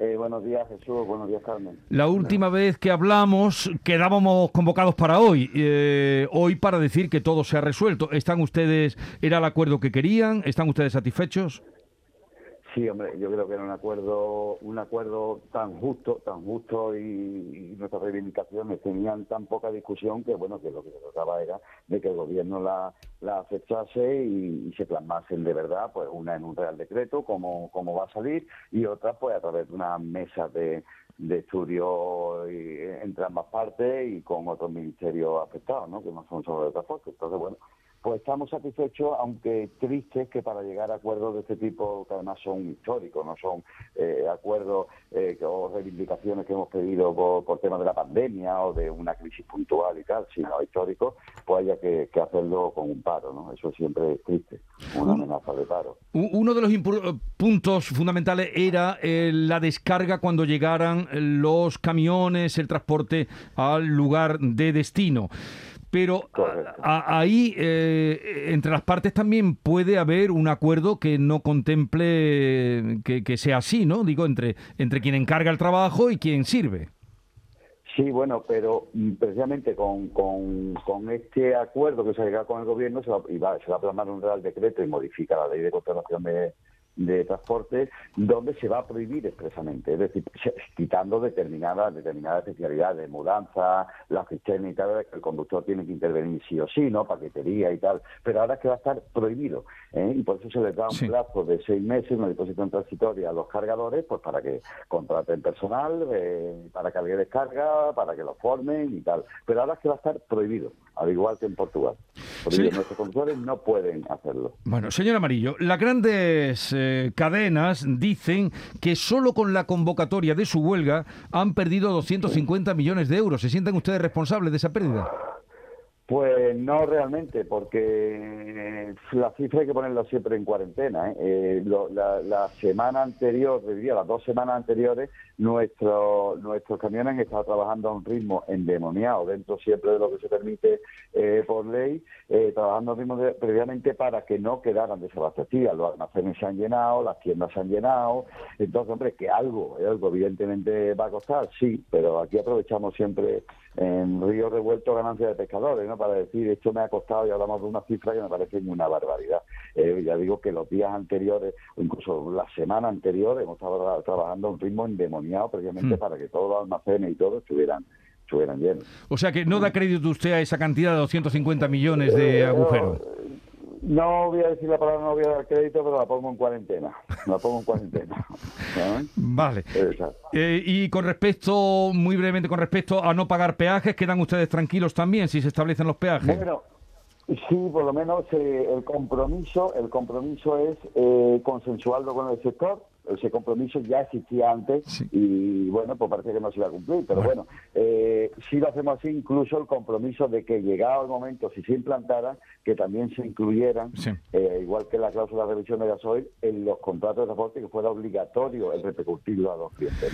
Eh, buenos días, Jesús. Buenos días, Carmen. La última vez que hablamos quedábamos convocados para hoy. Eh, hoy para decir que todo se ha resuelto. ¿Están ustedes, era el acuerdo que querían? ¿Están ustedes satisfechos? Sí, hombre, yo creo que era un acuerdo, un acuerdo tan justo, tan justo y, nuestras reivindicaciones tenían tan poca discusión que bueno que lo que se trataba era de que el gobierno la, la aceptase y, se plasmasen de verdad, pues una en un real decreto, como, como va a salir, y otra pues a través de una mesa de, de estudio entre ambas partes y con otros ministerios afectados, ¿no? que no son solo de transporte. Entonces, bueno, pues estamos satisfechos, aunque tristes que para llegar a acuerdos de este tipo, que además son históricos, no son eh, acuerdos eh, o reivindicaciones que hemos pedido por, por temas de la pandemia o de una crisis puntual y tal, sino históricos, pues haya que, hacerlo con un paro, ¿no? Eso siempre es triste, una amenaza de paro. Uno de los puntos fundamentales era eh, la descarga cuando llegaran los camiones, el transporte al lugar de destino pero ahí eh, entre las partes también puede haber un acuerdo que no contemple que, sea así, ¿no? Digo, entre, entre quien encarga el trabajo y quien sirve. Sí, bueno, pero mm, precisamente con, con, este acuerdo que se ha llegado con el gobierno se va, se va a plasmar un real decreto y modifica la ley de conservación de, de transporte donde se va a prohibir expresamente, es decir, quitando determinadas determinadas especialidades, de mudanza, la cisterna y tal, que el conductor tiene que intervenir sí o sí, ¿no? Paquetería y tal, pero ahora es que va a estar prohibido, ¿eh? y por eso se les da un plazo de seis meses, una disposición transitoria a los cargadores, pues para que contraten personal, eh, para que haya descarga, para que los formen y tal, pero ahora es que va a estar prohibido, al igual que en Portugal. Nuestros conductores no pueden hacerlo. Bueno, señor Amarillo, las grandes... Eh, cadenas dicen que solo con la convocatoria de su huelga han perdido 250 millones de euros. ¿Se sienten ustedes responsables de esa pérdida? Pues no realmente, porque la cifra hay que ponerla siempre en cuarentena. ¿eh? Eh, la, semana anterior, diría las dos semanas anteriores, nuestro, nuestros camiones han estado trabajando a un ritmo endemoniado, dentro siempre de lo que se permite eh, por ley, trabajando a ritmo previamente para que no quedaran desabastecidas. Los almacenes se han llenado, las tiendas se han llenado. Entonces, hombre, que algo, algo evidentemente va a costar, sí, pero aquí aprovechamos siempre en Río Revuelto ganancia de pescadores, ¿no? Para decir, esto me ha costado y hablamos de una cifra que me parece una barbaridad. Eh, ya digo que los días anteriores, o incluso la semana anterior, hemos estado trabajando a un ritmo endemoniado precisamente hmm. para que todos los almacenes y todo estuvieran estuvieran llenos. O sea que no da crédito usted a esa cantidad de 250 millones de eh, agujeros. No voy a decir la palabra, no voy a dar crédito, pero la pongo en cuarentena. La pongo en cuarentena. Vale. Eh, y con respecto, muy brevemente, con respecto a no pagar peajes, ¿quedan ustedes tranquilos también si se establecen los peajes? Bueno, sí, por lo menos eh, el compromiso, el compromiso es eh, consensuarlo con el sector ese compromiso ya existía antes y bueno, pues parece que no se iba a cumplir, pero bueno, eh, si lo hacemos así, incluso el compromiso de que llegado el momento, si se implantara, que también se incluyeran, eh, igual que la cláusula de revisión de gasoil, en los contratos de transporte que fuera obligatorio el repercutirlo a los clientes.